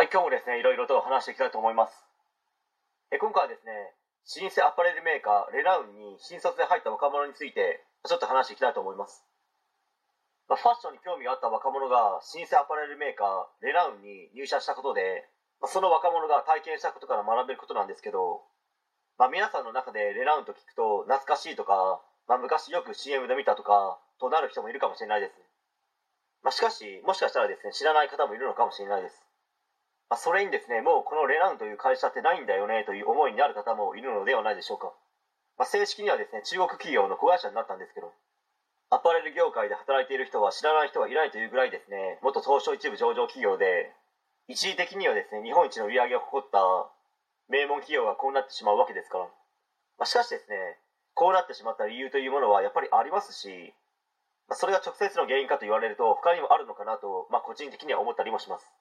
はい、今日もですね、いろいろと話していきたいと思います。え今回はですね、老舗アパレルメーカー、レナウンに新卒で入った若者について、ちょっと話していきたいと思います。まあ、ファッションに興味があった若者が、老舗アパレルメーカー、レナウンに入社したことで、まあ、その若者が体験したことから学べることなんですけど、まあ、皆さんの中でレナウンと聞くと、懐かしいとか、まあ、昔よく CM で見たとか、となる人もいるかもしれないです。まあ、しかし、もしかしたらですね、知らない方もいるのかもしれないです。まあ、それにですね、もうこのレナウンという会社ってないんだよねという思いになる方もいるのではないでしょうか。まあ、正式にはですね、中国企業の子会社になったんですけど、アパレル業界で働いている人は知らない人はいないというぐらいですね、元東証一部上場企業で、一時的にはですね、日本一の売り上げを誇った名門企業がこうなってしまうわけですから。まあ、しかしですね、こうなってしまった理由というものはやっぱりありますし、まあ、それが直接の原因かと言われると他にもあるのかなと、まあ、個人的には思ったりもします。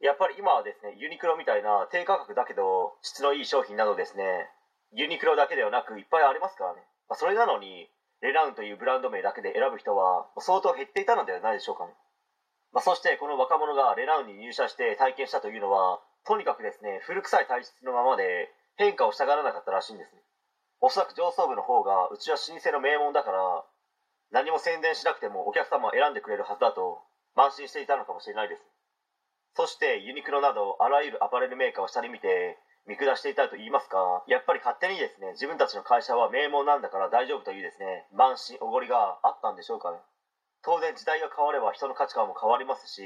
やっぱり今はですね、ユニクロみたいな低価格だけど質のいい商品などですね、ユニクロだけではなくいっぱいありますからね。まあ、それなのに、レナウンというブランド名だけで選ぶ人は相当減っていたのではないでしょうかね。まあ、そしてこの若者がレナウンに入社して体験したというのは、とにかくですね、古臭い体質のままで変化をしたがらなかったらしいんですね。おそらく上層部の方が、うちは老舗の名門だから、何も宣伝しなくてもお客様を選んでくれるはずだと、慢心していたのかもしれないです。そしてユニクロなどあらゆるアパレルメーカーを下に見て見下していたと言いますかやっぱり勝手にですね自分たちの会社は名門なんだから大丈夫というですね慢心おごりがあったんでしょうかね。当然時代が変われば人の価値観も変わりますし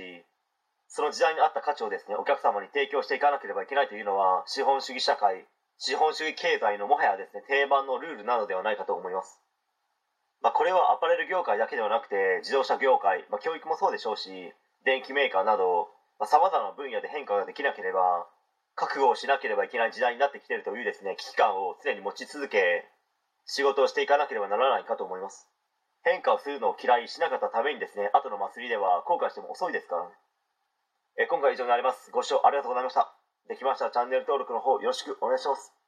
その時代に合った価値をですねお客様に提供していかなければいけないというのは資本主義社会資本主義経済のもはやですね定番のルールなのではないかと思います。まあ、これはアパレル業界だけではなくて自動車業界、まあ、教育もそうでしょうし電機メーカーなどさまざ、まな分野で変化ができなければ覚悟をしなければいけない時代になってきているというですね危機感を常に持ち続け仕事をしていかなければならないかと思います。変化をするのを嫌いしなかったためにですね後の祭りでは後悔しても遅いですからね。え今回以上になります。ご視聴ありがとうございました。できましたらチャンネル登録の方よろしくお願いします。